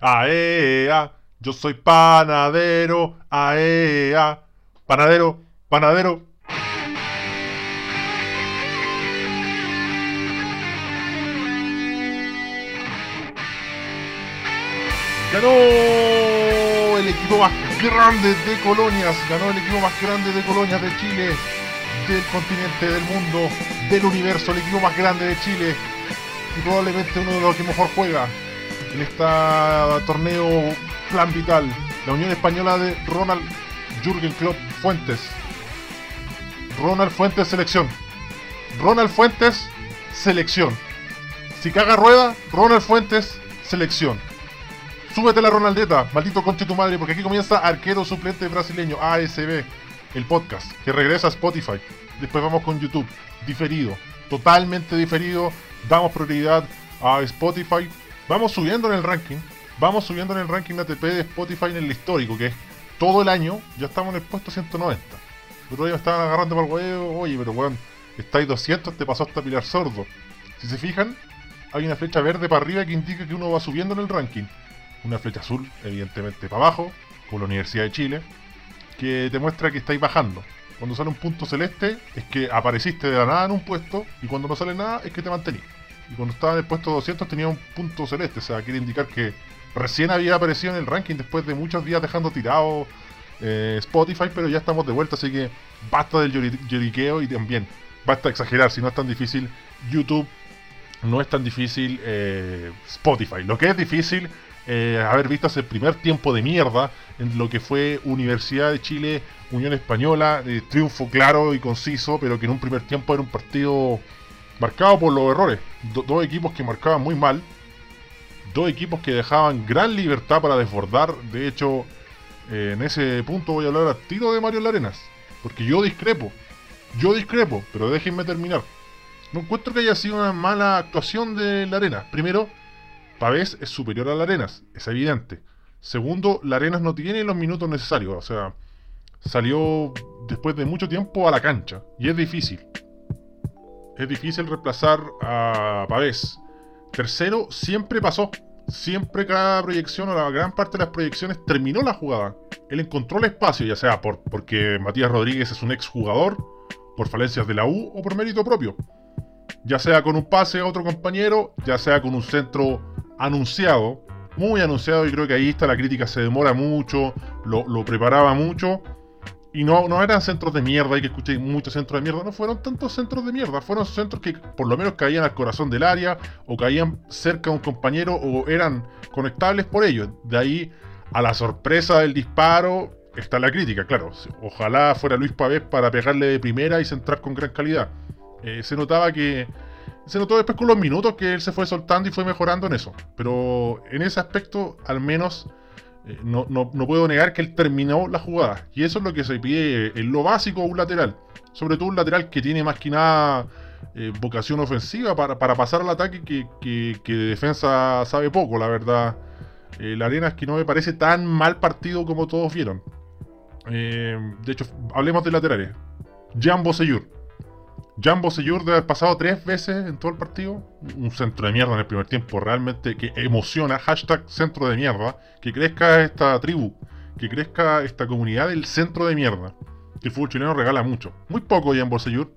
Aea, yo soy panadero. Aea, panadero, panadero. Ganó el equipo más grande de colonias, ganó el equipo más grande de colonias de Chile, del continente, del mundo, del universo, el equipo más grande de Chile y probablemente uno de los que mejor juega en este torneo Plan Vital, la Unión Española de Ronald Jürgen Klopp Fuentes. Ronald Fuentes selección. Ronald Fuentes selección. Si caga rueda, Ronald Fuentes selección. Súbete la Ronaldeta, maldito conche tu madre, porque aquí comienza Arquero Suplente Brasileño, ASB, el podcast, que regresa a Spotify. Después vamos con YouTube, diferido, totalmente diferido. Damos prioridad a Spotify. Vamos subiendo en el ranking. Vamos subiendo en el ranking ATP de Spotify en el histórico, que es todo el año. Ya estamos en el puesto 190. Pero ya me estaban agarrando para el huevo. Oye, pero weón, estáis 200, te pasó hasta Pilar Sordo. Si se fijan, hay una flecha verde para arriba que indica que uno va subiendo en el ranking una flecha azul, evidentemente para abajo, con la Universidad de Chile, que te muestra que estáis bajando. Cuando sale un punto celeste es que apareciste de la nada en un puesto y cuando no sale nada es que te mantenís. Y cuando estaba en el puesto 200 tenía un punto celeste, o sea, quiere indicar que recién había aparecido en el ranking después de muchos días dejando tirado eh, Spotify, pero ya estamos de vuelta, así que basta del lloriqueo y también basta exagerar, si no es tan difícil YouTube, no es tan difícil eh, Spotify. Lo que es difícil eh, haber visto ese primer tiempo de mierda en lo que fue Universidad de Chile, Unión Española, triunfo claro y conciso, pero que en un primer tiempo era un partido marcado por los errores. dos equipos que marcaban muy mal, dos equipos que dejaban gran libertad para desbordar. De hecho, eh, en ese punto voy a hablar a tiro de Mario Larenas, porque yo discrepo, yo discrepo, pero déjenme terminar. No encuentro que haya sido una mala actuación de Larenas. Primero, Pavés es superior a la Arenas, es evidente. Segundo, la Arenas no tiene los minutos necesarios, o sea, salió después de mucho tiempo a la cancha y es difícil. Es difícil reemplazar a Pavés. Tercero, siempre pasó. Siempre cada proyección o la gran parte de las proyecciones terminó la jugada. Él encontró el espacio, ya sea por, porque Matías Rodríguez es un exjugador, por falencias de la U o por mérito propio. Ya sea con un pase a otro compañero, ya sea con un centro anunciado, muy anunciado, y creo que ahí está la crítica, se demora mucho, lo, preparaba mucho, y no, no eran centros de mierda, hay que escuchar muchos centros de mierda, no fueron tantos centros de mierda, fueron centros que por lo menos caían al corazón del área, o caían cerca de un compañero, o eran conectables por ellos. De ahí a la sorpresa del disparo está la crítica, claro. Ojalá fuera Luis Pavés para pegarle de primera y centrar con gran calidad. Eh, se notaba que se notó después con los minutos que él se fue soltando y fue mejorando en eso. Pero en ese aspecto, al menos, eh, no, puedo negar que él terminó la jugada. Y eso es lo que se pide en lo básico un lateral. Sobre todo un lateral que tiene más que nada eh, vocación ofensiva para, pasar al ataque que, que, de defensa sabe poco, la verdad. Eh, la arena es que no me parece tan mal partido como todos vieron. de hecho, hablemos de laterales. Jan Boseyur Jambo Seyur debe haber pasado tres veces en todo el partido. Un centro de mierda en el primer tiempo, realmente que emociona. Hashtag centro de mierda. Que crezca esta tribu, que crezca esta comunidad del centro de mierda. Que el fútbol chileno regala mucho. Muy poco Jambo Seyur.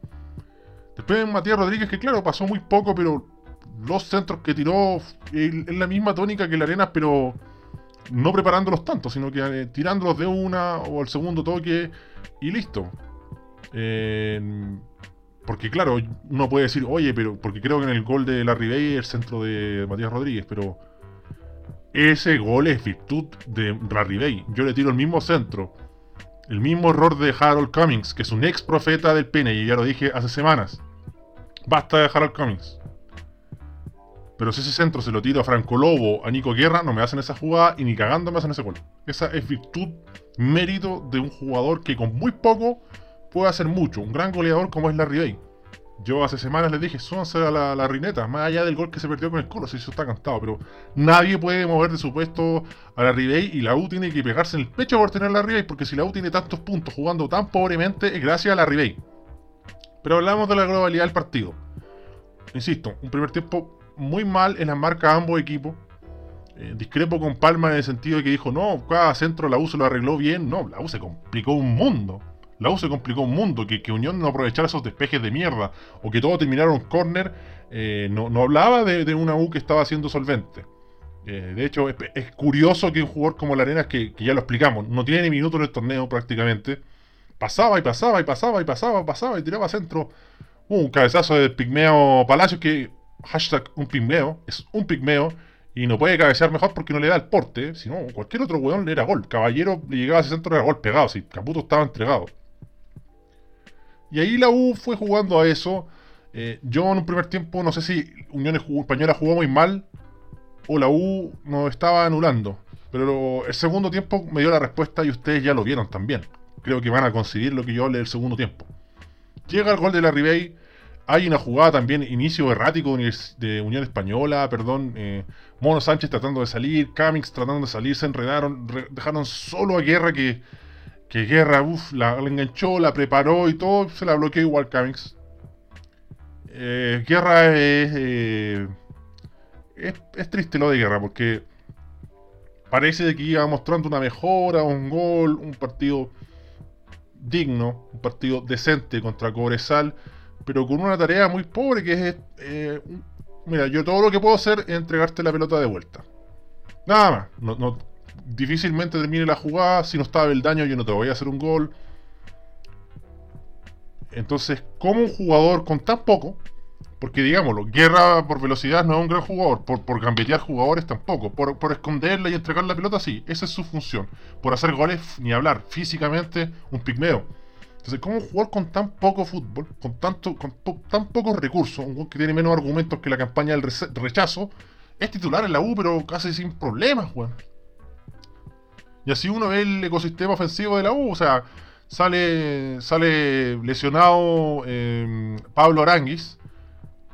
Después Matías Rodríguez, que claro, pasó muy poco, pero los centros que tiró es la misma tónica que la Arenas, pero no preparándolos tanto, sino que eh, tirándolos de una o al segundo toque y listo. Eh, porque claro, uno puede decir, oye, pero porque creo que en el gol de la Bay el centro de Matías Rodríguez, pero ese gol es virtud de Larry Bay. Yo le tiro el mismo centro. El mismo error de Harold Cummings, que es un ex profeta del pene, y ya lo dije hace semanas. Basta de Harold Cummings. Pero si ese centro se lo tiro a Franco Lobo, a Nico Guerra, no me hacen esa jugada y ni cagando me hacen ese gol. Esa es virtud, mérito de un jugador que con muy poco puede hacer mucho. Un gran goleador como es Larry Bay. Yo hace semanas les dije, súbanse a la, la rineta, más allá del gol que se perdió con el Colo, si eso está cantado, pero nadie puede mover de su puesto a la Bay y la U tiene que pegarse en el pecho por tener la Bay, porque si la U tiene tantos puntos jugando tan pobremente es gracias a la Bay. Pero hablamos de la globalidad del partido. Insisto, un primer tiempo muy mal en la marca de ambos equipos. Eh, discrepo con Palma en el sentido de que dijo, no, cada centro la U se lo arregló bien. No, la U se complicó un mundo. La U se complicó un mundo. Que, que Unión no aprovechara esos despejes de mierda o que todo terminara en córner, eh, no, no, hablaba de, una U que estaba siendo solvente. Eh, de hecho, es, curioso que un jugador como la Arena, que, que ya lo explicamos, no tiene ni minutos en el torneo prácticamente, pasaba y pasaba y pasaba y pasaba, pasaba y tiraba centro. un cabezazo de Pigmeo Palacios que, hashtag un pigmeo, es un pigmeo y no puede cabecear mejor porque no le da el porte. Si no, cualquier otro weón le era gol. Caballero le llegaba a ese centro, era gol pegado. Si Caputo estaba entregado. Y ahí la U fue jugando a eso. Eh, yo en un primer tiempo, no sé si Unión Española jugó muy mal o la U nos estaba anulando. Pero el segundo tiempo me dio la respuesta y ustedes ya lo vieron también. Creo que van a conseguir lo que yo hablé el segundo tiempo. Llega el gol de la Ribey hay una jugada también, inicio errático de Unión Española, perdón. Eh, Mono Sánchez tratando de salir, Camix tratando de salir, se enredaron, dejaron solo a Guerra que, que Guerra, uff, la, enganchó, la preparó y todo, se la bloqueó igual Camix. Eh, Guerra eh, es, es, triste lo de Guerra porque parece que iba mostrando una mejora, un gol, un partido digno, un partido decente contra Cobresal pero con una tarea muy pobre que es... Eh, mira, yo todo lo que puedo hacer es entregarte la pelota de vuelta. Nada más. No, difícilmente termine la jugada. Si no estaba el daño, yo no te voy a hacer un gol. Entonces, como un jugador con tan poco, porque digámoslo, Guerra por velocidad no es un gran jugador, por, por gambetear jugadores tampoco, por, por esconderla y entregar la pelota sí, esa es su función. Por hacer goles, ni hablar, físicamente, un pigmeo. Entonces, ¿cómo jugar con tan poco fútbol, con, tanto, con tan pocos recursos, un que tiene menos argumentos que la campaña del rechazo, es titular en la U, pero casi sin problemas, weón? Y así uno ve el ecosistema ofensivo de la U, o sea, sale, sale lesionado em, Pablo Aranguis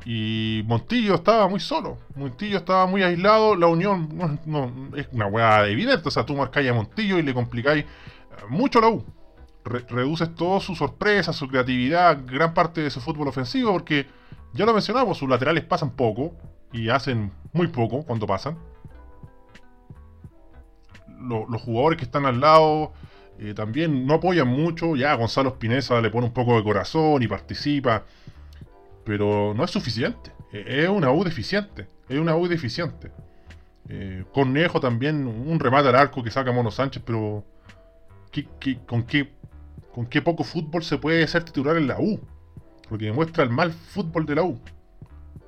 y Montillo estaba muy solo. Montillo estaba muy aislado. La unión no, es una weá evidente. O sea, tú marcáis a Montillo y le complicáis mucho a la U reduces todo su sorpresa, su creatividad, gran parte de su fútbol ofensivo, porque ya lo mencionamos, sus laterales pasan poco y hacen muy poco cuando pasan. Los jugadores que están al lado eh, también no apoyan mucho. Ya Gonzalo Espineza le pone un poco de corazón y participa, pero no es suficiente. E, es una U deficiente. Es una U deficiente. Eh, Cornejo también, un remate al arco que saca Mono Sánchez, pero con qué con qué poco fútbol se puede ser titular en la U. Porque demuestra el mal fútbol de la U.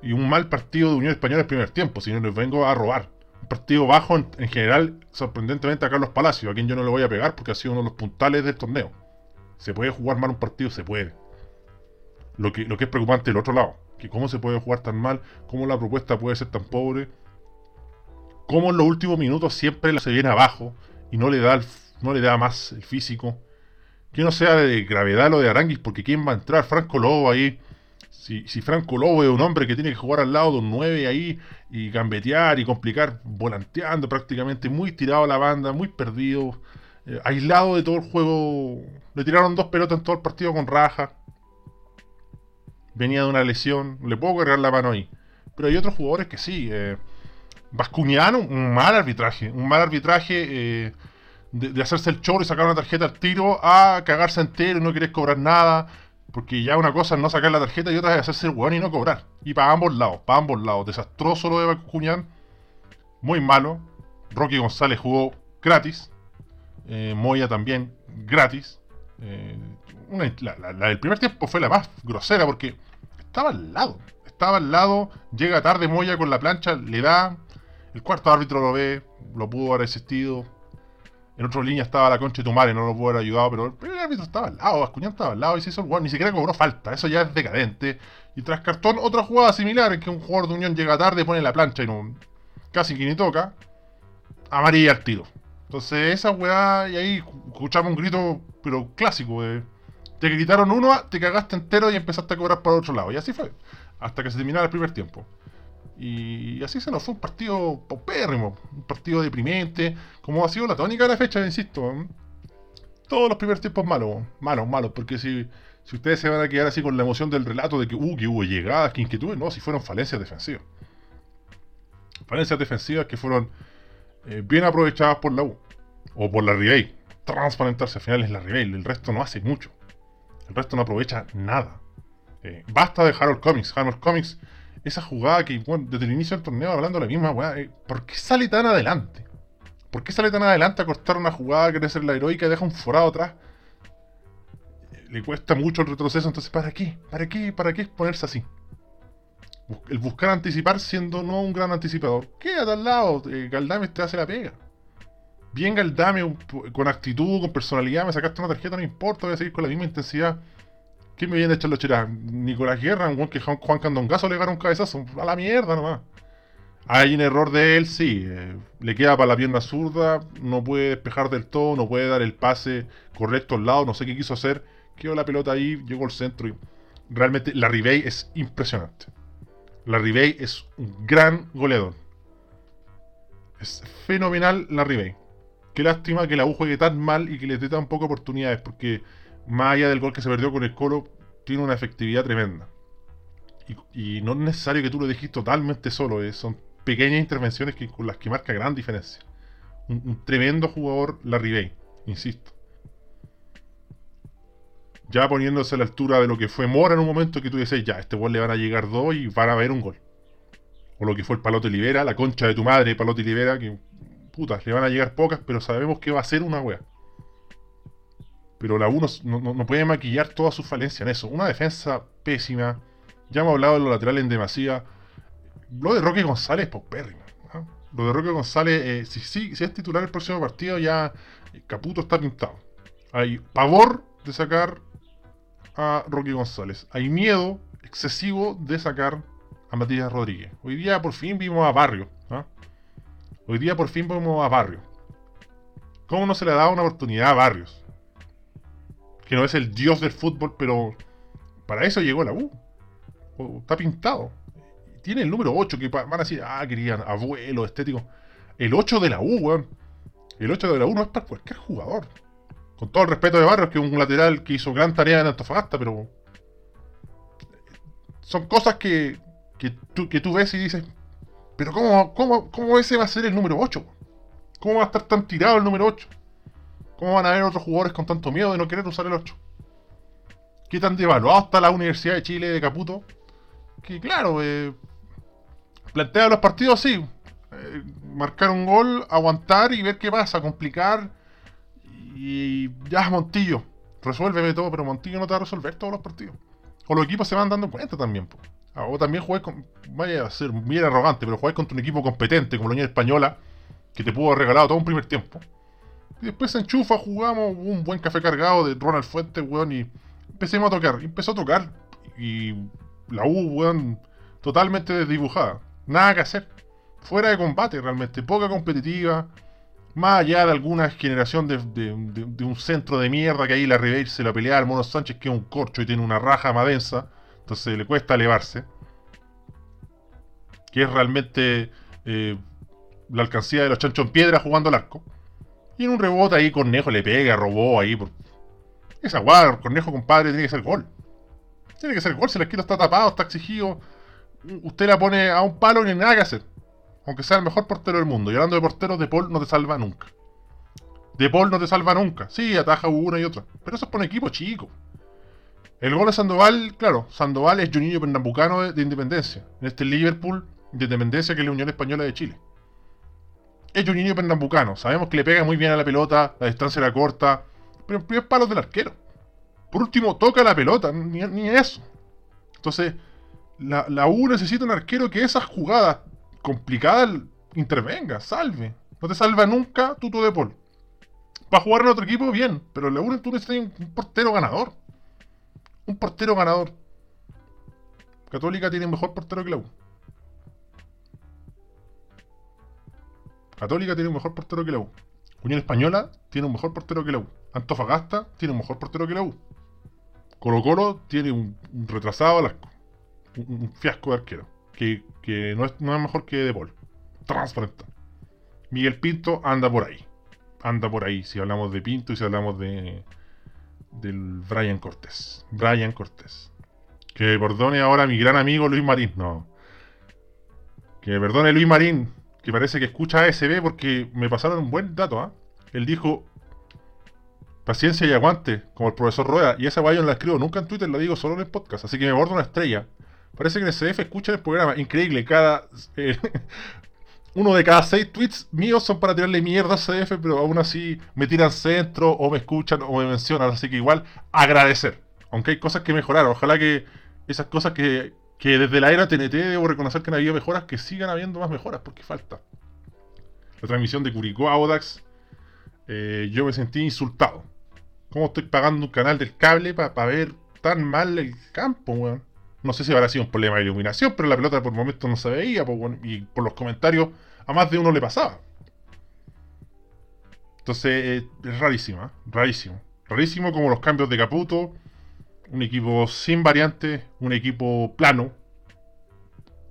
Y un mal partido de Unión Española en el primer tiempo, si no les vengo a robar. Partido bajo en, general, sorprendentemente a Carlos Palacio, a quien yo no le voy a pegar porque ha sido uno de los puntales del torneo. ¿Se puede jugar mal un partido? Se puede. Lo que, lo que es preocupante el otro lado, que cómo se puede jugar tan mal, cómo la propuesta puede ser tan pobre, cómo en los últimos minutos siempre se viene abajo y no le da, no le da más el físico que no sea de gravedad lo de Aranguis, porque ¿quién va a entrar? Franco Lobo ahí. Si, Franco Lobo es un hombre que tiene que jugar al lado de un 9 ahí y gambetear y complicar, volanteando prácticamente, muy tirado a la banda, muy perdido, eh, aislado de todo el juego. Le tiraron dos pelotas en todo el partido con raja. Venía de una lesión, le puedo cargar la mano ahí. Pero hay otros jugadores que sí. Eh, un mal arbitraje. Un mal arbitraje. Eh, de, hacerse el chorro y sacar una tarjeta al tiro a cagarse entero y no querer cobrar nada. Porque ya una cosa es no sacar la tarjeta y otra es hacerse el weón y no cobrar. Y para ambos lados, para ambos lados. Desastroso lo de Bacuñán. Muy malo. Rocky González jugó gratis. Eh, Moya también gratis. Eh, la, del primer tiempo fue la más grosera porque estaba al lado. Estaba al lado. Llega tarde Moya con la plancha. Le da. El cuarto árbitro lo ve. Lo pudo haber existido en otra línea estaba la concha de tu madre, no lo pudo haber ayudado, pero el árbitro estaba al lado, Bascuñán estaba al lado y se hizo el ni siquiera cobró falta, eso ya es decadente. Y tras cartón, otra jugada similar en que un jugador de Unión llega tarde, pone la plancha y no. casi que ni toca. Amarilla al tiro. Entonces, esa weá, y ahí escuchamos un grito, pero clásico, de. Te gritaron uno, te cagaste entero y empezaste a cobrar por otro lado. Y así fue. Hasta que se terminara el primer tiempo. Y así se nos fue un partido paupérrimo, un partido deprimente, como ha sido la tónica de la fecha, insisto. Todos los primeros tiempos malos, malos, malos, porque si, si ustedes se van a quedar así con la emoción del relato de que, uh, que hubo llegadas, que inquietudes, no, si fueron falencias defensivas. Falencias defensivas que fueron eh, bien aprovechadas por la U o por la Ribey. Transparentarse al final es la Ribey, el resto no hace mucho. El resto no aprovecha nada. Eh, basta de Harold Comics. Harold Comics, esa jugada que desde el inicio del torneo hablando de la misma weá, eh, ¿por qué sale tan adelante? ¿Por qué sale tan adelante a cortar una jugada, quiere ser la heroica y deja un forado atrás? Le cuesta mucho el retroceso, entonces ¿para qué? ¿Para qué? ¿Para qué exponerse así? El buscar anticipar siendo no un gran anticipador. Quédate al lado, eh, Galdame te hace la pega. Bien Galdame, con actitud, con personalidad, me sacaste una tarjeta, no importa, voy a seguir con la misma intensidad. ¿Quién me viene a echar los cheras? Nicolás Guerra, que Juan Candongazo le gana un cabezazo. A la mierda nomás. Hay un error de él, sí. Eh, le queda para la pierna zurda, no puede despejar del todo, no puede dar el pase correcto al lado, no sé qué quiso hacer. Quedó la pelota ahí, llegó al centro y realmente la Ribey es impresionante. La Ribey es un gran goleador. Es fenomenal la Ribey. Qué lástima que la U juegue tan mal y que le dé tan pocas oportunidades, porque más allá del gol que se perdió con el Colo, tiene una efectividad tremenda. Y, no es necesario que tú lo dejes totalmente solo, eh, son pequeñas intervenciones que, con las que marca gran diferencia. Un, tremendo jugador Larry insisto. Ya poniéndose a la altura de lo que fue Mora en un momento que tú dices, ya, este gol le van a llegar dos y van a ver un gol. O lo que fue el Palote Libera, la concha de tu madre, Palote Libera, que putas, le van a llegar pocas, pero sabemos que va a ser una wea. Pero la 1 no, puede maquillar toda su falencia en eso. Una defensa pésima. Ya hemos hablado de los laterales en demasía. Lo de Roque González, pues pérrimo. Lo de Roque González, eh, si, si, si, es titular el próximo partido, ya eh, Caputo está pintado. Hay pavor de sacar a Roque González. Hay miedo excesivo de sacar a Matías Rodríguez. Hoy día por fin vimos a Barrio. Hoy día por fin vimos a Barrio. ¿Cómo no se le ha dado una oportunidad a Barrios? Que no es el dios del fútbol, pero para eso llegó la U. Está pintado tiene el número 8, que van a decir, ah, querían abuelo, estético. El 8 de la U, weón. El 8 de la U no es para cualquier jugador. Con todo el respeto de Barrios, que es un lateral que hizo gran tarea en Antofagasta, pero. Son cosas que, que, tú, que tú ves y dices, pero ¿cómo, cómo, ¿cómo ese va a ser el número 8? ¿Cómo va a estar tan tirado el número 8? ¿Cómo van a haber otros jugadores con tanto miedo de no querer usar el 8? ¿Qué tan devaluado está la Universidad de Chile de Caputo? Que claro, eh, plantea los partidos así. Eh, marcar un gol, aguantar y ver qué pasa, complicar. Y ya, Montillo, resuélveme todo, pero Montillo no te va a resolver todos los partidos. O los equipos se van dando cuenta también. Ah, o también juegues con. Vaya a ser bien arrogante, pero juegues contra un equipo competente como la Unión Española, que te pudo haber regalado todo un primer tiempo. Después se enchufa, jugamos un buen café cargado de Ronald Fuentes, weón, y empecemos a tocar. Y empezó a tocar. Y la U, weón, totalmente desdibujada. Nada que hacer. Fuera de combate realmente. Poca competitiva. Más allá de alguna generación de, un centro de mierda que ahí la Ribeir se la pelea al Mono Sánchez, que es un corcho y tiene una raja más densa. Entonces le cuesta elevarse. Que es realmente eh, la alcancía de los chanchos en piedra jugando al arco. Y en un rebote ahí Cornejo le pega, robó ahí. Por... Esa guarda, Cornejo compadre, tiene que ser gol. Tiene que ser gol, si la esquina está tapado, está exigido usted la pone a un palo y no hay nada que hacer. Aunque sea el mejor portero del mundo. Y hablando de porteros, De Paul no te salva nunca. De Paul no te salva nunca. Sí, ataja una y otra. Pero eso es por un equipo chico. El gol de Sandoval, claro, Sandoval es Juninho Pernambucano de, Independencia. En este Liverpool de Independencia que es la Unión Española de Chile. Es Juninho Pernambucano. Sabemos que le pega muy bien a la pelota, la distancia era corta. Pero en primer palo del arquero. Por último, toca la pelota, ni, ni eso. Entonces, la, la U necesita un arquero que esas jugadas complicadas intervenga, salve. No te salva nunca Tuto de Paul. Para jugar en otro equipo, bien, pero la U tú necesitas un portero ganador. Un portero ganador. Católica tiene un mejor portero que la U. Católica tiene un mejor portero que la U. Unión Española tiene un mejor portero que la U. Antofagasta tiene un mejor portero que la U. Colo Colo tiene un, retrasado al un, fiasco de arquero. Que, no, es, no, es, mejor que De Paul. Transparente. Miguel Pinto anda por ahí. Anda por ahí. Si hablamos de Pinto y si hablamos de. Del Brian Cortés. Brian Cortés. Que perdone ahora mi gran amigo Luis Marín. No. Que perdone Luis Marín. Que parece que escucha ASB porque me pasaron un buen dato, ¿ah? Él dijo, paciencia y aguante, como el profesor Rueda, y esa guay no la escribo nunca en Twitter, la digo solo en el podcast, así que me bordo una estrella. Parece que en el CDF escucha el programa, increíble, cada... Eh, uno de cada seis tweets míos son para tirarle mierda a CDF, pero aún así me tiran centro o me escuchan o me mencionan, así que igual agradecer. Aunque hay cosas que mejorar, ojalá que esas cosas que, que desde la era TNT debo reconocer que no había mejoras, que sigan habiendo más mejoras, porque falta. La transmisión de Curicó a Audax, eh, yo me sentí insultado. ¿Cómo estoy pagando un canal del cable para ver tan mal el campo, weón? No sé si habrá sido un problema de iluminación, pero la pelota por momentos no se veía, y por los comentarios a más de uno le pasaba. Entonces eh, es rarísima, rarísimo. Rarísimo como los cambios de Caputo, un equipo sin variantes, un equipo plano,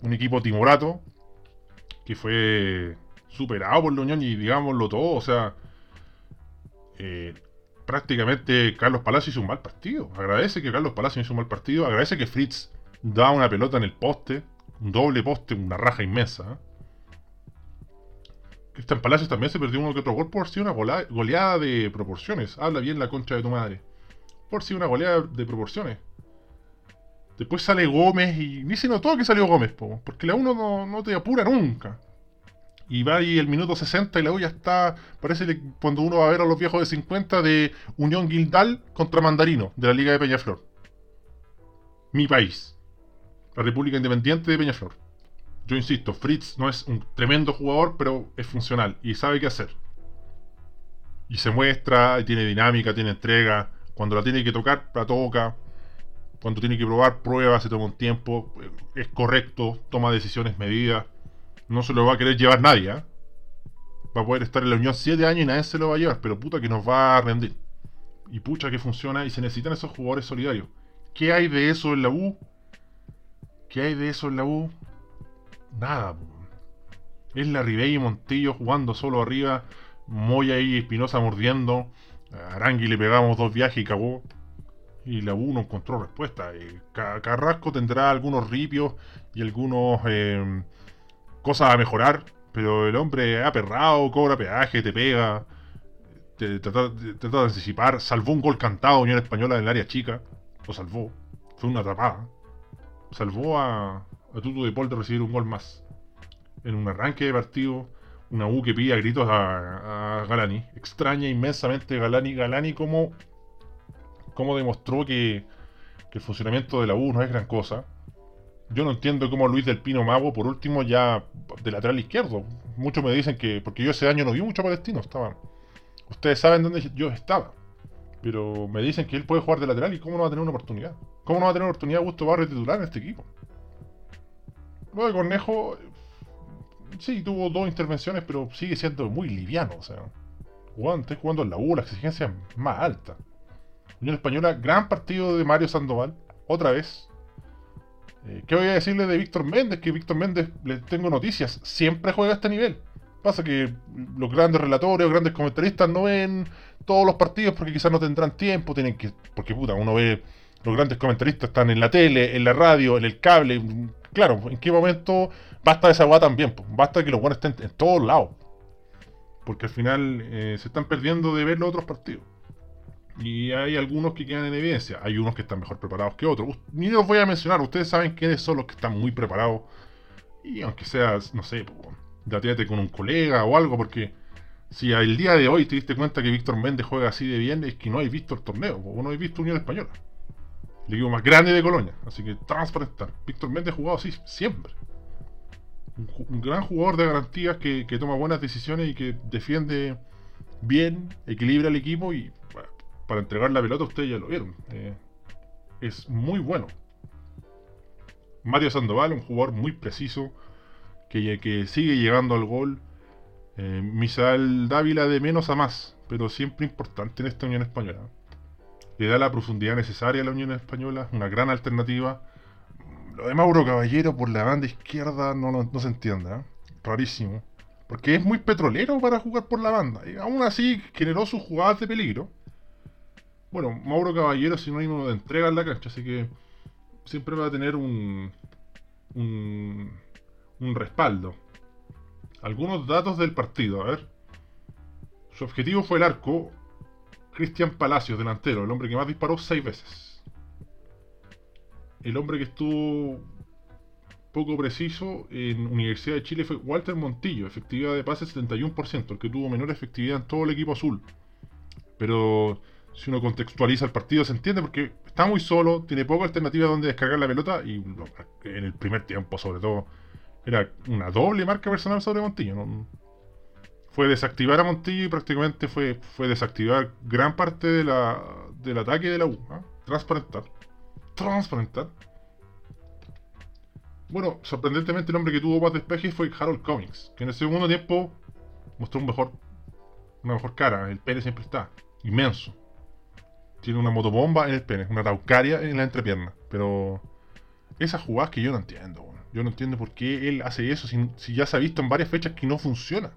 un equipo timorato, que fue superado por la Unión y digámoslo todo, o sea, eh, prácticamente Carlos Palacio hizo un mal partido. Agradece que Carlos Palacio hizo un mal partido, agradece que Fritz da una pelota en el poste, un doble poste, una raja inmensa. ¿eh? Cristian Palacios también se perdió uno que otro gol por si una goleada de proporciones. Habla bien la concha de tu madre. Por si una goleada de proporciones. Después sale Gómez y ni se notó que salió Gómez, porque la 1 no, te apura nunca. Y va ahí el minuto 60 y la U ya está, parece que cuando uno va a ver a los viejos de 50 de Unión Guildal contra Mandarino, de la Liga de Peñaflor. Mi país. La República Independiente de Peñaflor yo insisto, Fritz no es un tremendo jugador, pero es funcional y sabe qué hacer. Y se muestra, tiene dinámica, tiene entrega. Cuando la tiene que tocar, la toca. Cuando tiene que probar, prueba, se toma un tiempo. Es correcto, toma decisiones medidas. No se lo va a querer llevar nadie. ¿eh? Va a poder estar en la Unión 7 años y nadie se lo va a llevar, pero puta que nos va a rendir. Y pucha que funciona y se necesitan esos jugadores solidarios. ¿Qué hay de eso en la U? ¿Qué hay de eso en la U? nada. Es la Ribey y Montillo jugando solo arriba. Moya y Espinosa mordiendo. A Arangui le pegamos dos viajes y cagó. Y la U no encontró respuesta. Eh, Carrasco tendrá algunos ripios y algunos eh, cosas a mejorar. Pero el hombre ha perrado, cobra peaje, te pega. Te trata, de anticipar. Salvó un gol cantado Unión Española en el área chica. Lo salvó. Fue una atrapada. Salvó a, a Tutu de Paul de recibir un gol más. En un arranque de partido, una U que pide a gritos a, Galani. Extraña inmensamente Galani. Galani como, como demostró que, el funcionamiento de la U no es gran cosa. Yo no entiendo cómo Luis del Pino Mago, por último, ya de lateral izquierdo. Muchos me dicen que, porque yo ese año no vi mucho palestino, estaba. Ustedes saben dónde yo estaba. Pero me dicen que él puede jugar de lateral y cómo no va a tener una oportunidad. ¿Cómo no va a tener oportunidad Gusto Barrio titular en este equipo? Lo de Cornejo, sí, tuvo dos intervenciones, pero sigue siendo muy liviano. O sea, jugando, jugando en la U, la exigencia es más alta. Unión Española, gran partido de Mario Sandoval, otra vez. Eh, ¿Qué voy a decirle de Víctor Méndez? Que Víctor Méndez, le tengo noticias, siempre juega a este nivel. Pasa que los grandes relatores, grandes comentaristas no ven todos los partidos porque quizás no tendrán tiempo, tienen que. Porque puta, uno ve. Los grandes comentaristas están en la tele, en la radio, en el cable, claro, ¿en qué momento basta esa guada también? Basta que los buenos estén en todos lados. Porque al final eh, se están perdiendo de ver los otros partidos. Y hay algunos que quedan en evidencia. Hay unos que están mejor preparados que otros. Ni los voy a mencionar. Ustedes saben quiénes son los que están muy preparados. Y aunque sea, no sé, dateate con un colega o algo. Porque si al día de hoy te diste cuenta que Víctor Méndez juega así de bien, es que no hay visto el torneo. O no hay visto Unión Española el equipo más grande de Colonia. Así que transparentar. Víctor Méndez ha jugado así siempre. Un, gran jugador de garantías que, toma buenas decisiones y que defiende bien, equilibra el equipo y para entregar la pelota ustedes ya lo vieron. Eh, es muy bueno. Mario Sandoval, un jugador muy preciso, que, sigue llegando al gol. Eh, Misael Dávila de menos a más, pero siempre importante en esta Unión Española le da la profundidad necesaria a la Unión Española, una gran alternativa. Lo de Mauro Caballero por la banda izquierda no, no, se entiende, ¿eh? rarísimo. Porque es muy petrolero para jugar por la banda. Y aún así generó sus jugadas de peligro. Bueno, Mauro Caballero es sinónimo de entrega en la cancha, así que siempre va a tener un, un, un respaldo. algunos datos del partido. A ver. Su objetivo fue el arco. Cristian Palacios, delantero, el hombre que más disparó seis veces. El hombre que estuvo poco preciso en Universidad de Chile fue Walter Montillo, efectividad de pase 71%, el que tuvo menor efectividad en todo el equipo azul. Pero si uno contextualiza el partido se entiende porque está muy solo, tiene poca alternativa donde descargar la pelota y en el primer tiempo sobre todo era una doble marca personal sobre Montillo. ¿no? Fue desactivar a Montillo y prácticamente fue, fue desactivar gran parte de la, del ataque de la U. ¿ah? Transparentar. Transparentar. Bueno, sorprendentemente el hombre que tuvo más despeje fue Harold Cummings, que en el segundo tiempo mostró un mejor, una mejor cara. El pene siempre está. Inmenso. Tiene una motobomba en el pene, una taucaria en la entrepierna. Pero esas jugadas que yo no entiendo. Yo no entiendo por qué él hace eso si, ya se ha visto en varias fechas que no funciona.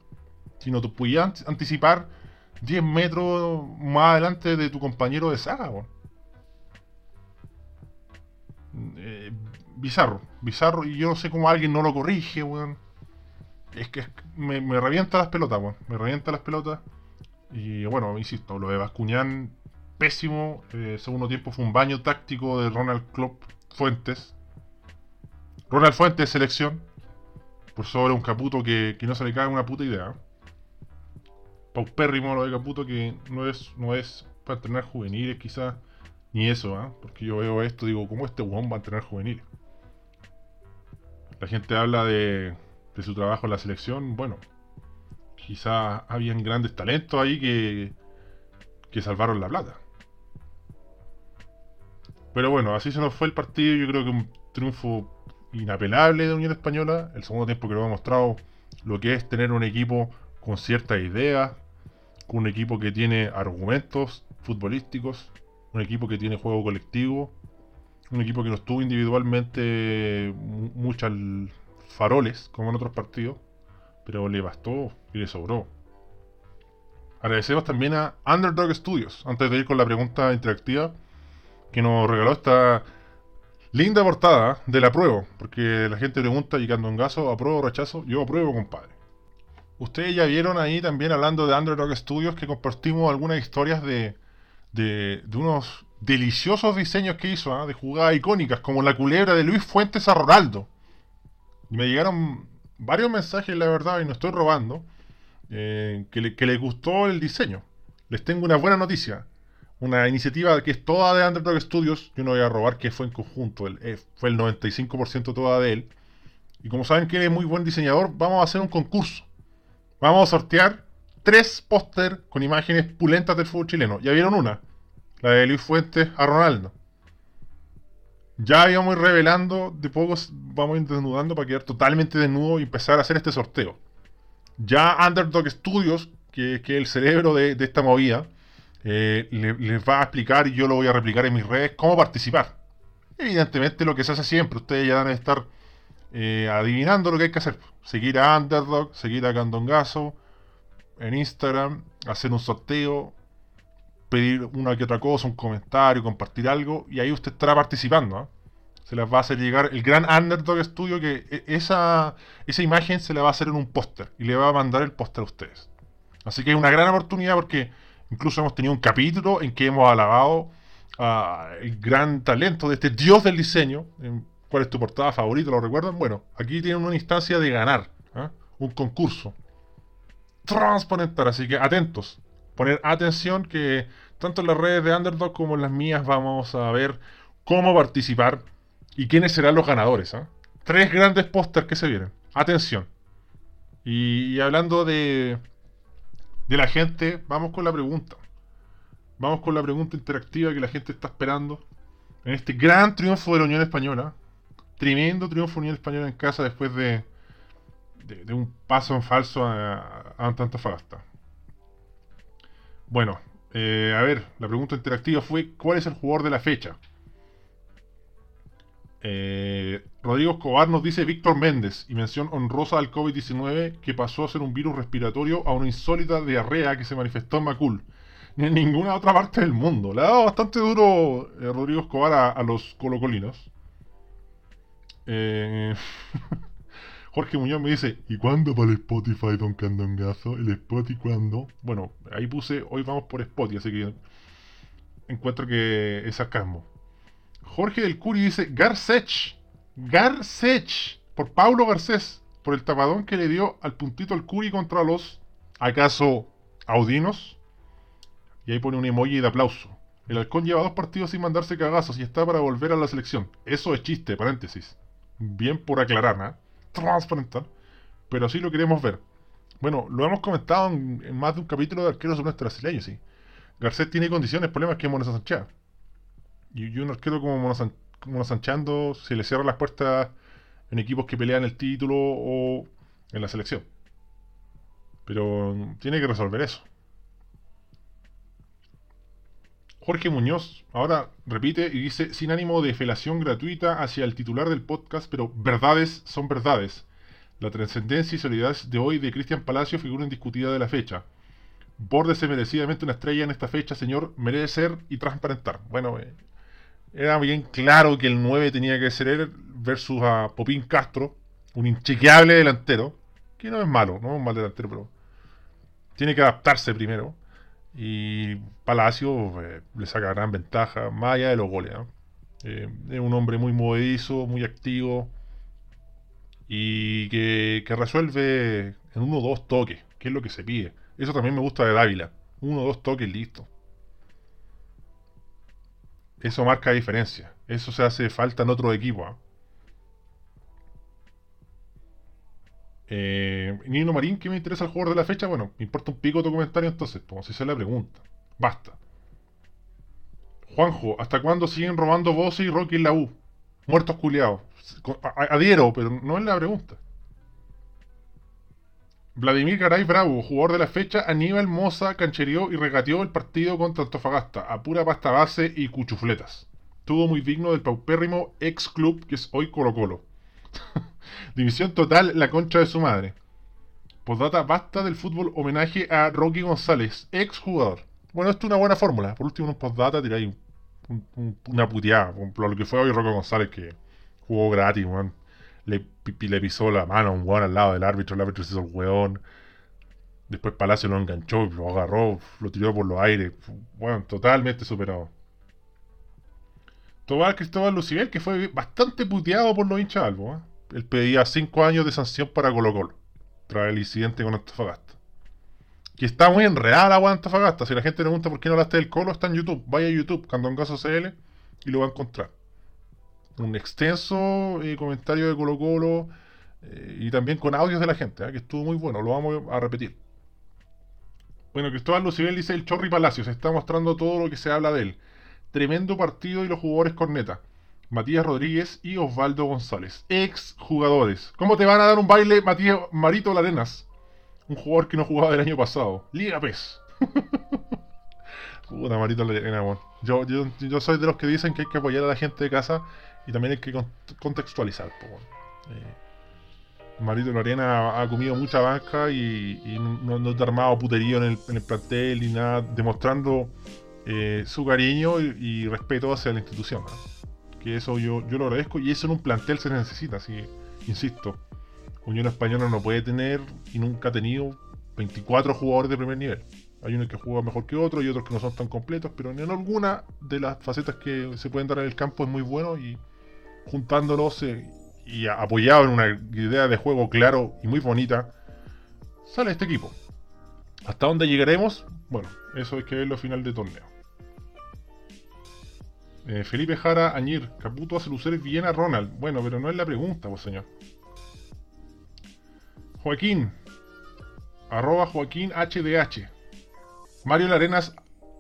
Si no te podías anticipar 10 metros más adelante de tu compañero de saga, eh, bizarro, bizarro, y yo no sé cómo alguien no lo corrige, weón. Es que me, revienta las pelotas, weón. Me revienta las pelotas. Y bueno, insisto, lo de Bascuñán, pésimo. Eh, segundo tiempo fue un baño táctico de Ronald Klopp Fuentes. Ronald Fuentes, selección. Por sobre un Caputo que, no se le cae una puta idea. Paupérrimo lo de Caputo que no es, no es para entrenar juveniles quizás. Ni eso, ¿ah? Porque yo veo esto digo, ¿cómo este huevón va a entrenar juveniles? La gente habla de, de su trabajo en la selección. Bueno, quizás habían grandes talentos ahí que, que salvaron la plata. Pero bueno, así se nos fue el partido. Yo creo que un triunfo inapelable de Unión Española. El segundo tiempo que lo ha mostrado lo que es tener un equipo con ciertas ideas, un equipo que tiene argumentos futbolísticos, un equipo que tiene juego colectivo, un equipo que no estuvo individualmente muchas faroles como en otros partidos, pero le bastó y le sobró. Agradecemos también a Underdog Studios, antes de ir con la pregunta interactiva, que nos regaló esta Linda portada de la prueba, porque la gente pregunta y cuando gaso apruebo o rechazo, yo apruebo, compadre. Ustedes ya vieron ahí también hablando de Underdog Studios que compartimos algunas historias de, de, unos deliciosos diseños que hizo, ¿ah? de jugadas icónicas, como la culebra de Luis Fuentes a Ronaldo. Y me llegaron varios mensajes, la verdad, y no estoy robando, eh, que, les gustó el diseño. Les tengo una buena noticia una iniciativa que es toda de Underdog Studios. Yo no voy a robar que fue en conjunto. Eh, fue el 95% toda de él. Y como saben que es muy buen diseñador, vamos a hacer un concurso. Vamos a sortear tres póster con imágenes pulentas del fútbol chileno. Ya vieron una, la de Luis Fuentes a Ronaldo. Ya íbamos revelando, de pocos vamos a ir desnudando para quedar totalmente desnudo y empezar a hacer este sorteo. Ya Underdog Studios, que, es el cerebro de esta movida, eh, les va a explicar y yo lo voy a replicar en mis redes cómo participar. Evidentemente lo que se hace siempre, ustedes ya van a estar eh, adivinando lo que hay que hacer. Seguir a Underdog, seguir a Candongazo en Instagram, hacer un sorteo, pedir una que otra cosa, un comentario, compartir algo, y ahí usted estará participando. ¿ah? Se les va a hacer llegar el gran Underdog Studio que e, esa, esa imagen se le va a hacer en un póster y le va a mandar el póster a ustedes. Así que es una gran oportunidad porque Incluso hemos tenido un capítulo en que hemos alabado el gran talento de este dios del diseño. ¿Cuál es tu portada favorita? ¿Lo recuerdan? Bueno, aquí tienen una instancia de ganar, ¿ah? un concurso. Transparentar, así que atentos. Poner atención que tanto en las redes de Underdog como en las mías vamos a ver cómo participar y quiénes serán los ganadores. ¿ah? Tres grandes pósters que se vienen. Atención. y hablando de, de la gente, vamos con la pregunta. Vamos con la pregunta interactiva que la gente está esperando. En este gran triunfo de la Unión Española. Tremendo triunfo Unión Española en casa después de, de, un paso en falso a, a Antofagasta. Bueno, eh, a ver, la pregunta interactiva fue: ¿cuál es el jugador de la fecha? Eh, Rodrigo Escobar nos dice Víctor Méndez y mención honrosa al COVID-19 que pasó a ser un virus respiratorio a una insólita diarrea que se manifestó en Macul. Ni en ninguna otra parte del mundo. Le ha dado bastante duro eh, Rodrigo Escobar a, los colocolinos. Eh, Jorge Muñoz me dice, ¿y cuándo para el Spotify, Don Candongazo? ¿El Spotify cuándo? Bueno, ahí puse, hoy vamos por Spotify, así que encuentro que es sarcasmo. Jorge del Curi dice, Garcech, Garcech, por Paulo Garcés, por el tapadón que le dio al puntito al Curi contra los, ¿acaso, audinos? Y ahí pone un emoji de aplauso. El halcón lleva dos partidos sin mandarse cagazos y está para volver a la selección. Eso es chiste, paréntesis. Bien por aclarar, ¿eh? transparentar, pero sí lo queremos ver. Bueno, lo hemos comentado en, más de un capítulo de arqueros nuestro brasileños, sí. Garcés tiene condiciones, problemas que Mona Sanchea. Y, y, un arquero como Sanchando se le cierran las puertas en equipos que pelean el título o en la selección. Pero tiene que resolver eso. Jorge Muñoz ahora repite y dice, sin ánimo de felación gratuita hacia el titular del podcast, pero verdades son verdades. La trascendencia y solidaridad de hoy de Cristian Palacio figura indiscutida de la fecha. Bórdese merecidamente una estrella en esta fecha, señor, merece ser y transparentar. Bueno, eh, era bien claro que el 9 tenía que ser él versus a Popín Castro, un inchequeable delantero, que no es malo, no es un mal delantero, pero tiene que adaptarse primero. Y Palacio eh, le saca gran ventaja, más allá de los goles. Eh, es un hombre muy movedizo, muy activo y que, resuelve en uno o dos toques, que es lo que se pide. Eso también me gusta de Dávila. Uno o dos toques, listo. Eso marca diferencia. Eso se hace falta en otro equipo. ¿ah? Eh, Nino Marín, ¿qué me interesa el jugador de la fecha? Bueno, me importa un pico tu comentario entonces, como si se la pregunta. Basta. Juanjo, ¿hasta cuándo siguen robando voces y Rocky en la U? Muertos culiados. Adhiero, pero no es la pregunta. Vladimir Garay Bravo, jugador de la fecha, Aníbal Moza canchereó y regateó el partido contra Antofagasta, a pura pasta base y cuchufletas. Tuvo muy digno del paupérrimo ex club que es hoy Colo Colo. División total, la concha de su madre. Postdata, basta del fútbol homenaje a Rocky González, ex jugador. Bueno, esto es una buena fórmula. Por último, un postdata tiráis una puteada. Por lo que fue hoy Rocky González, que jugó gratis, Le, le, pisó la mano a un weón al lado del árbitro, el árbitro se hizo el weón. Después Palacio lo enganchó, lo agarró, lo tiró por los aires. Bueno, totalmente superado. Tobal Cristóbal Lucibel, que fue bastante puteado por los hinchas albo, ¿eh? él pedía 5 años de sanción para Colo Colo, tras el incidente con Antofagasta. Que está muy enredada la agua Antofagasta. Si la gente pregunta por qué no hablaste del Colo, está en YouTube. Vaya a YouTube, Candongazo CL, y lo va a encontrar. Un extenso eh, comentario de Colo Colo eh, y también con audios de la gente, ¿eh? que estuvo muy bueno. Lo vamos a repetir. Bueno, Cristóbal Lucibel dice el Chorri Palacio. Se está mostrando todo lo que se habla de él. Tremendo partido y los jugadores corneta. Matías Rodríguez y Osvaldo González, ex jugadores. ¿Cómo te van a dar un baile Matías Marito Larenas? Un jugador que no jugaba el año pasado. Liga PES. Puta, Marito Larenas, yo, yo, soy de los que dicen que hay que apoyar a la gente de casa y también hay que contextualizar. eh, Marito Lorena ha comido mucha banca y, no, no, ha armado puterío en el, en el, plantel ni nada, demostrando eh, su cariño y, respeto hacia la institución que eso yo, lo agradezco y eso en un plantel se necesita, así insisto, Unión Española no puede tener y nunca ha tenido 24 jugadores de primer nivel. Hay unos que juegan mejor que otros y otros que no son tan completos, pero en alguna de las facetas que se pueden dar en el campo es muy bueno y juntándolos eh, y apoyado en una idea de juego claro y muy bonita, sale este equipo. ¿Hasta dónde llegaremos? Bueno, eso hay que verlo al final de torneo. Eh, Felipe Jara Añir, Caputo hace lucer bien a Ronald. Bueno, pero no es la pregunta, pues señor. Joaquín, arroba Joaquín HDH. Mario Larenas,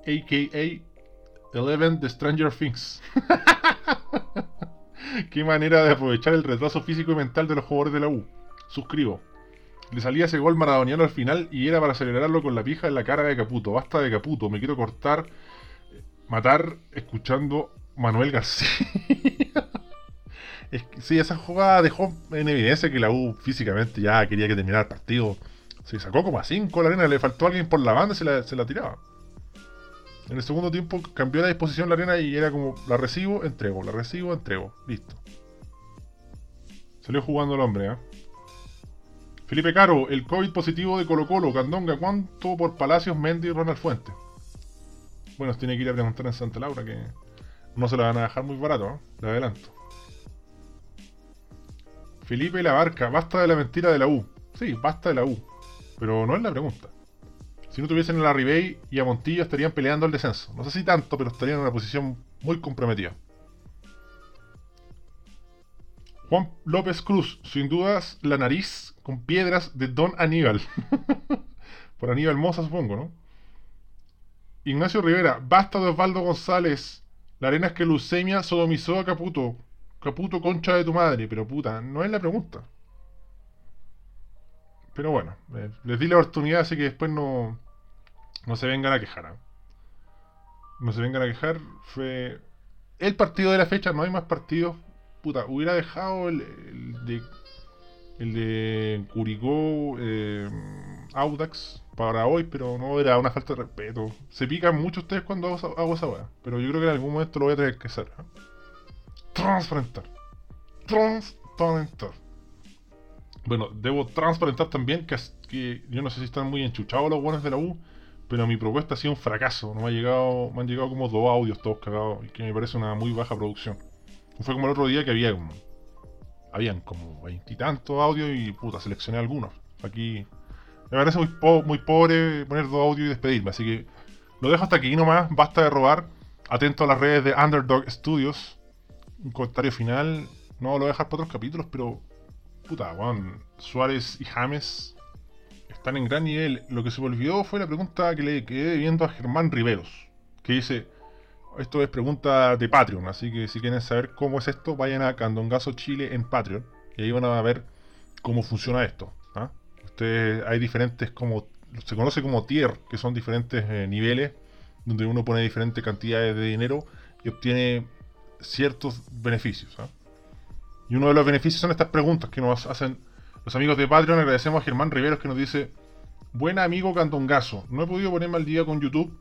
a.k.a. Eleven de Stranger Things. Qué manera de aprovechar el retraso físico y mental de los jugadores de la U. Suscribo. Le salía ese gol maradoniano al final y era para acelerarlo con la pija en la cara de Caputo. Basta de Caputo, me quiero cortar matar escuchando Manuel García. sí, esa jugada dejó en evidencia que la U físicamente ya quería que terminara el partido. Se sacó como a 5 la arena, le faltó alguien por la banda y se la, tiraba. En el segundo tiempo cambió la disposición la arena y era como la recibo, entrego, la recibo, entrego. Listo. Salió jugando el hombre, ¿eh? Felipe Caro, el COVID positivo de Colo Colo, Candonga, ¿cuánto por Palacios, Mendy y Ronald Fuente? Bueno, tiene que ir a preguntar en Santa Laura que no se la van a dejar muy barato, ¿no? Le adelanto. Felipe La Barca, basta de la mentira de la U. Sí, basta de la U. Pero no es la pregunta. Si no tuviesen a la Ribey y a Montillo estarían peleando el descenso. No sé si tanto, pero estarían en una posición muy comprometida. Juan López Cruz, sin dudas la nariz con piedras de Don Aníbal. Por Aníbal Moza, supongo, ¿no? Ignacio Rivera, basta de Osvaldo González. La arena es que leucemia sodomizó a Caputo. Caputo concha de tu madre, pero puta, no es la pregunta. Pero bueno, eh, les di la oportunidad, así que después no, no se vengan a quejar. ¿ah? No se vengan a quejar. Fue el partido de la fecha, no hay más partidos. Puta, hubiera dejado el, de el de Curicó eh, Audax para hoy, pero no era una falta de respeto. Se pican mucho ustedes cuando hago, esa weá, pero yo creo que en algún momento lo voy a tener que hacer. ¿ah? Transparentar. Transparentar. Bueno, debo transparentar también que, yo no sé si están muy enchuchados los buenos de la U, pero mi propuesta ha sido un fracaso. No me, ha llegado, me han llegado como dos audios todos cagados, y que me parece una muy baja producción. Fue como el otro día que había habían como veintitantos audios y puta, seleccioné algunos. Aquí me parece muy, muy pobre poner dos audios y despedirme, así que lo dejo hasta aquí nomás. Basta de robar. Atento a las redes de Underdog Studios. Un comentario final. No lo voy a dejar para otros capítulos, pero puta, Juan, Suárez y James están en gran nivel. Lo que se me olvidó fue la pregunta que le quedé viendo a Germán Riveros, que dice, esto es pregunta de Patreon, así que si quieren saber cómo es esto, vayan a Candongazo Chile en Patreon, y ahí van a ver cómo funciona esto. Ustedes, hay diferentes como, se conoce como tier, que son diferentes eh, niveles, donde uno pone diferentes cantidades de dinero y obtiene ciertos beneficios. ¿ah? Y uno de los beneficios son estas preguntas que nos hacen los amigos de Patreon. Agradecemos a Germán Riveros que nos dice: Buen amigo Cantongazo, no he podido ponerme al día con YouTube,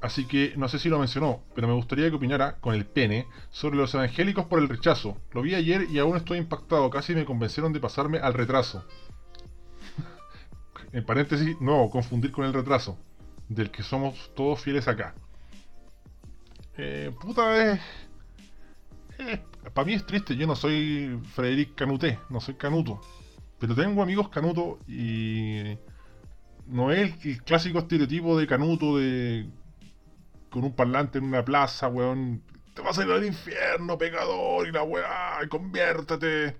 así que no sé si lo mencionó, pero me gustaría que opinara con el pene sobre los evangélicos por el rechazo. Lo vi ayer y aún estoy impactado, casi me convencieron de pasarme al retraso. En paréntesis, no, confundir con el retraso, del que somos todos fieles acá. Eh, puta, es. Eh, para mí es triste, yo no soy Frederic Canuté, no soy Canuto. Pero tengo amigos Canuto y no es el, clásico estereotipo de Canuto de con un parlante en una plaza, weón. Te vas a ir al infierno, pecador, y la weá, conviértete.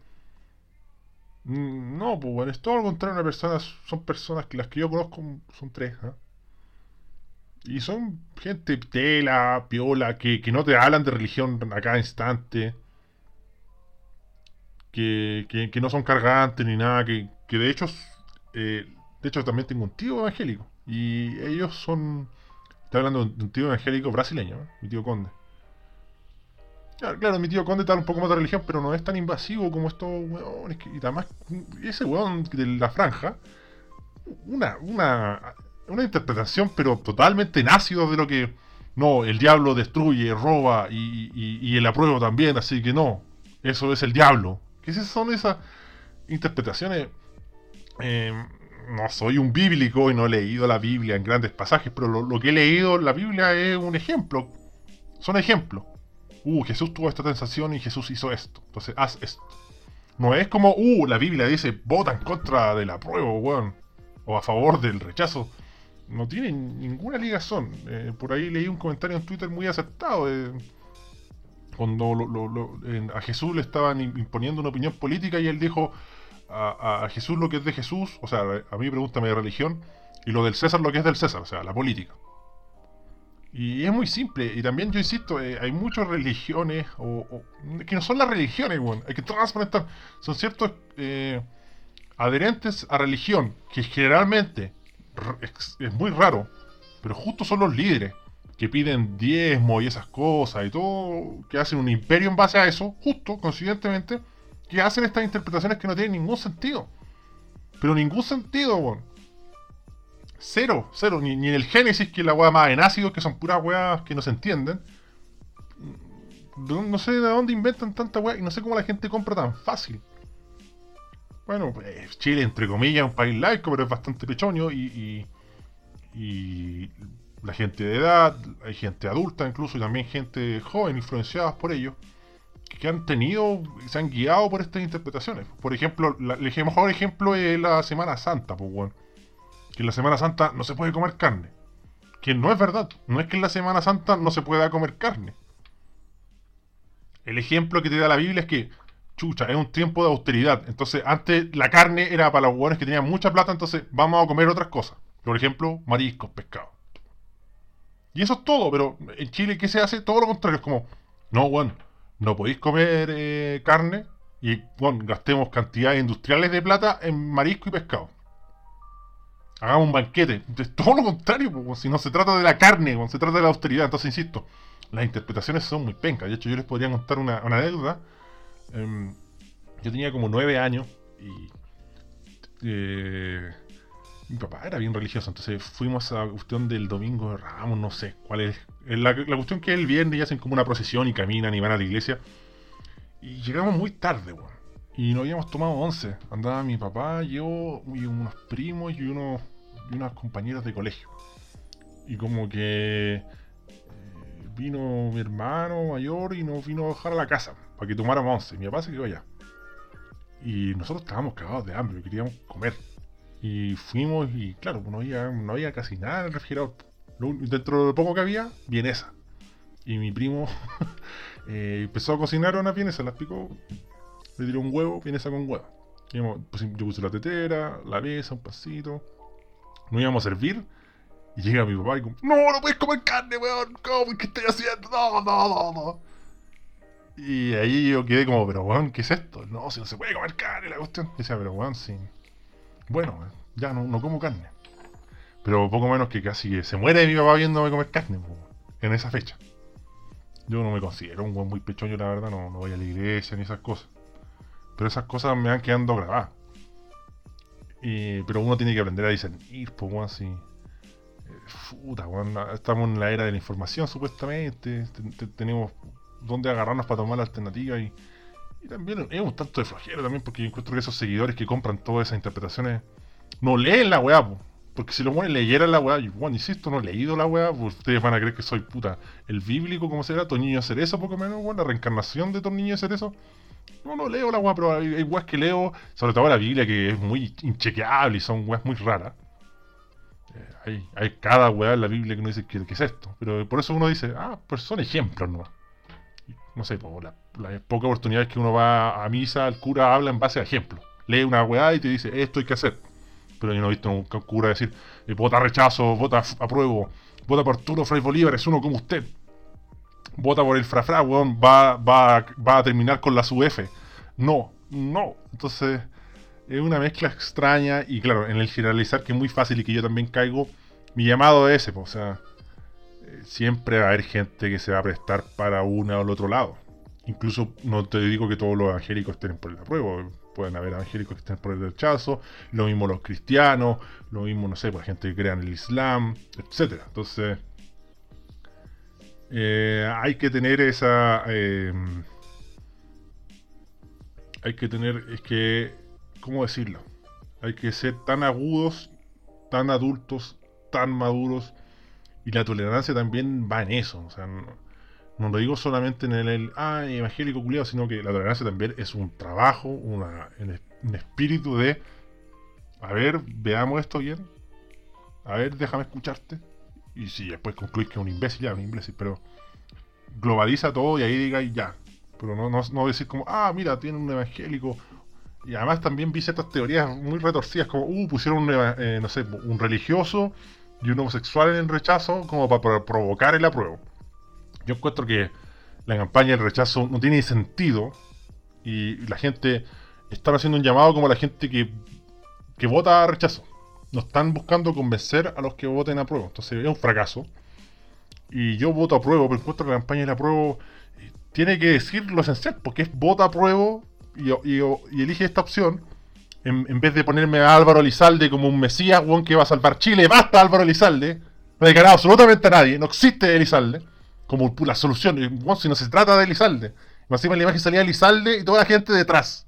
Mm, no, pues bueno, es todo lo contrario. Una son personas que las que yo conozco son tres, ¿eh? Y son gente tela, piola, que, que no te hablan de religión a cada instante que, no son cargantes ni nada, que, de hecho, eh, de hecho también tengo un tío evangélico. Y ellos son, estoy hablando de un tío evangélico brasileño, mi tío Conde. Claro, mi tío Conde está un poco más de religión, pero no es tan invasivo como estos weones. y además, ese weón de la franja, una, una, una interpretación, pero totalmente nácido de lo que. No, el diablo destruye, roba y, el apruebo también, así que no, eso es el diablo. ¿Qué son esas interpretaciones? Eh, no soy un bíblico y no he leído la Biblia en grandes pasajes, pero lo, que he leído la Biblia es un ejemplo. Son ejemplos. Uh, Jesús tuvo esta sensación y Jesús hizo esto. Entonces, haz esto. No es como, uh, la Biblia dice, vota en contra del apruebo, weón. O a favor del rechazo. No tiene ninguna ligación. Eh, por ahí leí un comentario en Twitter muy aceptado. Eh, cuando a Jesús le estaban imponiendo una opinión política y él dijo a, Jesús lo que es de Jesús, o sea, a mí pregúntame de religión, y lo del César lo que es del César, o sea, la política. Y es muy simple, y también yo insisto, eh, hay muchas religiones, o, que no son las religiones, bueno, hay que transparentar, son ciertos eh, adherentes a religión, que generalmente es muy raro, pero justo son los líderes que piden diezmo y esas cosas y todo, que hacen un imperio en base a eso, justo, coincidentemente, que hacen estas interpretaciones que no tienen ningún sentido. Pero ningún sentido, weón. Cero, cero. Ni, en el Génesis, que es la weá más en ácido, que son puras weas que no se entienden. No, sé de dónde inventan tanta weá y no sé cómo la gente compra tan fácil. bueno, pues, Chile, entre comillas, es un país laico, pero es bastante pechoño y, y, la gente de edad, hay gente adulta incluso, y también gente joven influenciadas por ellos, que han tenido, se han guiado por estas interpretaciones. Por ejemplo, el mejor ejemplo es la Semana Santa, pues bueno. Que en la Semana Santa no se puede comer carne. Que no es verdad. No es que en la Semana Santa no se pueda comer carne. El ejemplo que te da la Biblia es que chucha, es un tiempo de austeridad. Entonces, antes la carne era para los hueones que tenían mucha plata, entonces vamos a comer otras cosas. Por ejemplo, mariscos, pescado. Y eso es todo, pero en Chile, ¿qué se hace? Todo lo contrario, es como, no, bueno, no podéis comer eh, carne y, bueno, gastemos cantidades industriales de plata en marisco y pescado. Hagamos un banquete. Es todo lo contrario, pues, si no se trata de la carne, se trata de la austeridad. Entonces, insisto, las interpretaciones son muy pencas. De hecho, yo les podría contar una, una anécdota Em, yo tenía como nueve años y eh, mi papá era bien religioso, entonces fuimos a la cuestión del domingo de Ramos, no sé cuál es. La, cuestión que es el viernes y hacen como una procesión y caminan y van a la iglesia. Y llegamos muy tarde, Y no habíamos tomado once. Andaba mi papá, yo y unos primos y, unos, y unas compañeras de colegio. Y como que eh, vino mi hermano mayor y nos vino a dejar a la casa para que tomáramos once. Mi papá se quedó allá. Y nosotros estábamos cagados de hambre, queríamos comer. Y fuimos y claro, no había, no había casi nada en el refrigerador. Dentro de poco que había, vienesa. Y mi primo eh, empezó a cocinar una vienesa, la picó, le tiró un huevo, vienesa con huevo. Pues, yo puse la tetera, la mesa, un pasito. No íbamos a servir. Y llega mi papá y como, no, no puedes comer carne, weón. ¿Cómo? ¿Qué estoy haciendo? No, no, no, no. Y ahí yo quedé como, pero weón, ¿qué es esto? No, si no se puede comer carne la cuestión. Y decía, pero weón, sí. Bueno, ya no, no como carne. Pero poco menos que casi se muere mi papá viéndome comer carne, en esa fecha. Yo no me considero un weón muy pechoño, la verdad, no, no voy a la iglesia ni esas cosas. Pero esas cosas me van quedando grabadas. Y, pero uno tiene que aprender a discernir, pues, weón, así. Eh, puta, weón, estamos en la era de la información, supuestamente. Tenemos dónde agarrarnos para tomar la alternativa y, también es un tanto de flojera también porque encuentro que esos seguidores que compran todas esas interpretaciones no leen la weá, porque si los buenos leyeran la weá, y bueno, insisto, no he leído la weá, pues ustedes van a creer que soy puta el bíblico, como será, Toñiño Cerezo, poco menos, la reencarnación de Toñiño Cerezo. No, no leo la weá, pero hay, weas que leo, sobre todo la Biblia, que es muy inchequeable y son weas muy raras. Eh, hay, cada weá en la Biblia que uno dice que, es esto, pero por eso uno dice, ah, pues son ejemplos, ¿no? no sé, por las la pocas oportunidades que uno va a misa, el cura habla en base a ejemplos. Lee una weá y te dice, esto hay que hacer. Pero yo no he visto un cura decir, eh, vota rechazo, vota apruebo, vota por Arturo Fray Bolívar, es uno como usted. Vota por el frafra, weón, va, va, va a terminar con la UF. No, no. Entonces, es una mezcla extraña y claro, en el generalizar que es muy fácil y que yo también caigo, mi llamado es ese, o sea, siempre va a haber gente que se va a prestar para uno o el otro lado. Incluso no te digo que todos los evangélicos estén por el apruebo, pueden haber evangélicos que estén por el rechazo, lo mismo los cristianos, lo mismo, no sé, por pues, gente que crea en el Islam, etc. Entonces, eh, hay que tener esa... Eh, hay que tener, es que, ¿cómo decirlo? Hay que ser tan agudos, tan adultos, tan maduros y la tolerancia también va en eso. O sea, no, lo digo solamente en el, ah, evangélico culiado, sino que la tolerancia también es un trabajo, un espíritu de, a ver, veamos esto bien. A ver, déjame escucharte. Y si después concluís que es un imbécil, ya, un imbécil, pero globaliza todo y ahí diga ya. Pero no, no, decir como, ah, mira, tiene un evangélico. Y además también vi ciertas teorías muy retorcidas, como, uh, pusieron un, eh, no sé, un religioso y un homosexual en el rechazo como para provocar el apruebo. Yo encuentro que la campaña del rechazo no tiene sentido y la gente está haciendo un llamado como la gente que, que vota rechazo. No están buscando convencer a los que voten a prueba. Entonces es un fracaso. Y yo voto a prueba, pero encuentro que la campaña del apruebo eh, tiene que decir lo esencial, porque es vota a prueba y, elige esta opción en, vez de ponerme a Álvaro Elizalde como un mesías, que va a salvar Chile, basta Álvaro Elizalde, no ganado absolutamente a nadie, no existe Elizalde, como la solución, si no se trata de Elizalde. Encima en la imagen salía Elizalde y toda la gente detrás.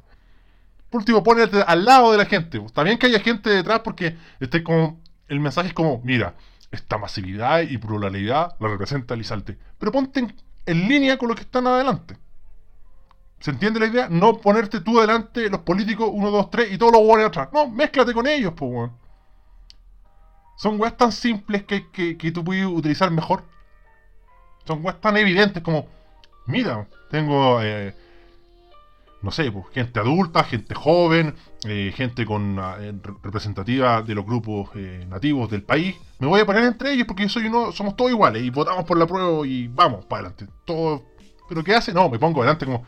Último, ponerte al lado de la gente. También que haya gente detrás porque este como, el mensaje es como, mira, esta masividad y pluralidad la representa Lizalte. Pero ponte en, línea con los que están adelante. ¿Se entiende la idea? No ponerte tú delante, los políticos, uno, dos, tres, y todos los hueones atrás. No, mézclate con ellos, pues, weón. Son weas tan simples que, que, tú puedes utilizar mejor. Son weas tan evidentes como, mira, tengo, eh, no sé, pues, gente adulta, gente joven, eh, gente con eh, representativa de los grupos nativos del país. Me voy a poner entre ellos porque yo soy uno, somos todos iguales y votamos por la prueba y vamos para adelante. Todo, pero ¿qué hace? No, me pongo adelante como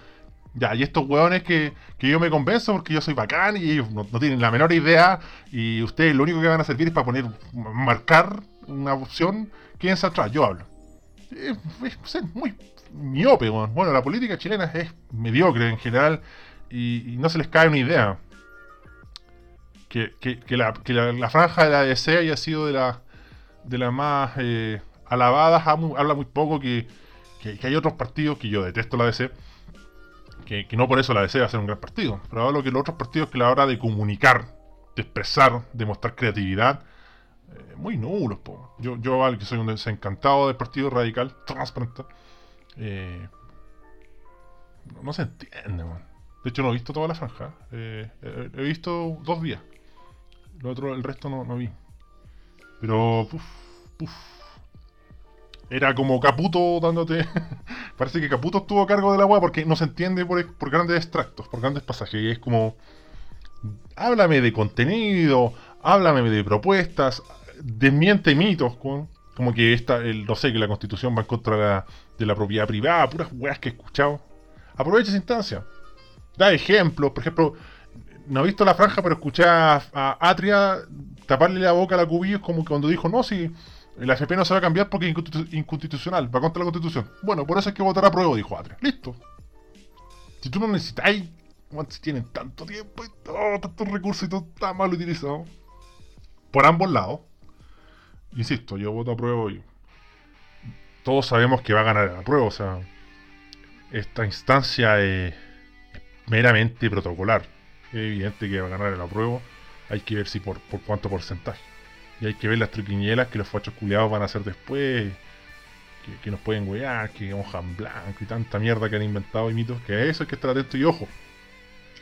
ya, y estos hueones que, yo me convenzo porque yo soy bacán y ellos no, tienen la menor idea y ustedes lo único que van a servir es para poner, marcar una opción, quédense atrás, yo hablo. Es, muy miope, bueno. la política chilena es mediocre en general y, no se les cae una idea. Que, la, franja de la ADC haya sido de las de las más eh, alabadas, habla muy poco que, que, hay otros partidos que yo detesto la ADC que, no por eso la DC va a ser un gran partido, pero hablo que los otros partidos que la hora de comunicar, de expresar, de mostrar creatividad, eh, muy nulos. Po. Yo, yo, que soy un desencantado del Partido Radical, transparente, eh, no, se entiende, man. De hecho, no he visto toda la franja. Eh, he visto dos días. Lo otro, el resto no, no vi. Pero, era como Caputo dándote. Parece que Caputo estuvo a cargo de la weá porque no se entiende por, grandes extractos, por grandes pasajes. Y es como. Háblame de contenido, háblame de propuestas, desmiente mitos, con, como que esta, el, no sé, que la constitución va en contra de la, propiedad privada, puras weas que he escuchado. Aprovecha esa instancia. Da ejemplos, por ejemplo, no he visto la franja, pero escuché a, Atria taparle la boca a la Cubillos como cuando dijo, no, si el AFP no se va a cambiar porque es inconstitucional, va contra la constitución. Bueno, por eso hay que votar a prueba, dijo Atria. Listo. Si tú no necesitas, si tienen tanto tiempo y todo, tantos recursos y todo está mal utilizado. Por ambos lados. Insisto, yo voto a prueba y todos sabemos que va a ganar la prueba. O sea, esta instancia es meramente protocolar. Es evidente que va a ganar el apruebo. Hay que ver si por, por cuánto porcentaje. Y hay que ver las triquiñelas que los fachos culiados van a hacer después. Que, nos pueden wear, que hojan blanco y tanta mierda que han inventado y mitos. Que a eso hay que estar atentos y ojo.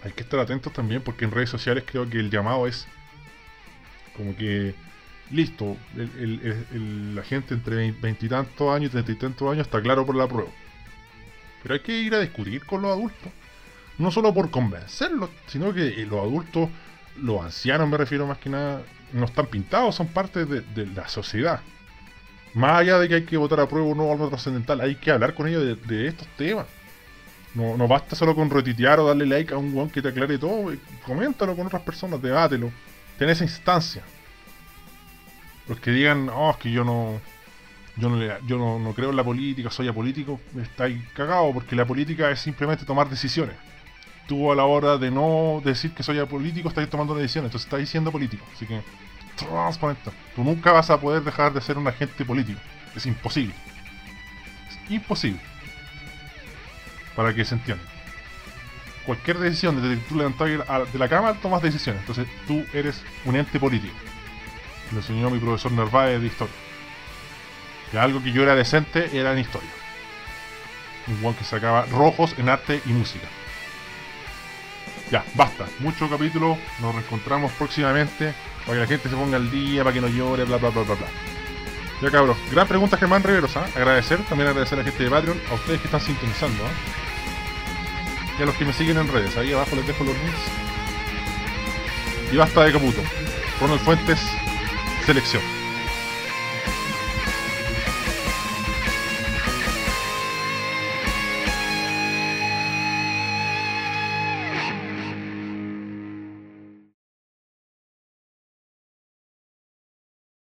Hay que estar atentos también porque en redes sociales creo que el llamado es como que listo, la gente entre veintitantos años y treinta y tantos años está claro por la prueba. Pero hay que ir a discutir con los adultos. No solo por convencerlos, sino que los adultos, los ancianos me refiero más que nada, no están pintados, son parte de, la sociedad. Más allá de que hay que votar a prueba o no algo trascendental, hay que hablar con ellos de, estos temas. No, no, basta solo con retitear o darle like a un guan que te aclare todo. Coméntalo con otras personas, debátelo. Ten esa instancia. Los que digan, oh, es que yo no. Yo no, yo no, creo en la política, soy apolítico, estáis cagado porque la política es simplemente tomar decisiones. Tú a la hora de no decir que soy apolítico, estás tomando decisión, entonces estás siendo político. Así que transparente. Tú nunca vas a poder dejar de ser un agente político. Es imposible. Es imposible. Para que se entienda. Cualquier decisión, desde que tú levantas de la cama, tomas decisiones. Entonces tú eres un ente político. Lo enseñó mi profesor Narváez de historia. Que algo que yo era decente era en historia. Un buen que sacaba rojos en arte y música. Ya, basta. Mucho capítulo. Nos reencontramos próximamente para que la gente se ponga al día, para que no llore, bla, bla, bla, bla, bla. Ya cabros, gran pregunta Germán Riveros, ¿ah? agradecer, también agradecer a la gente de Patreon, a ustedes que están sintonizando, ¿ah? y a los que me siguen en redes, ahí abajo les dejo los links. Y basta de Caputo, Ronald Fuentes, selección.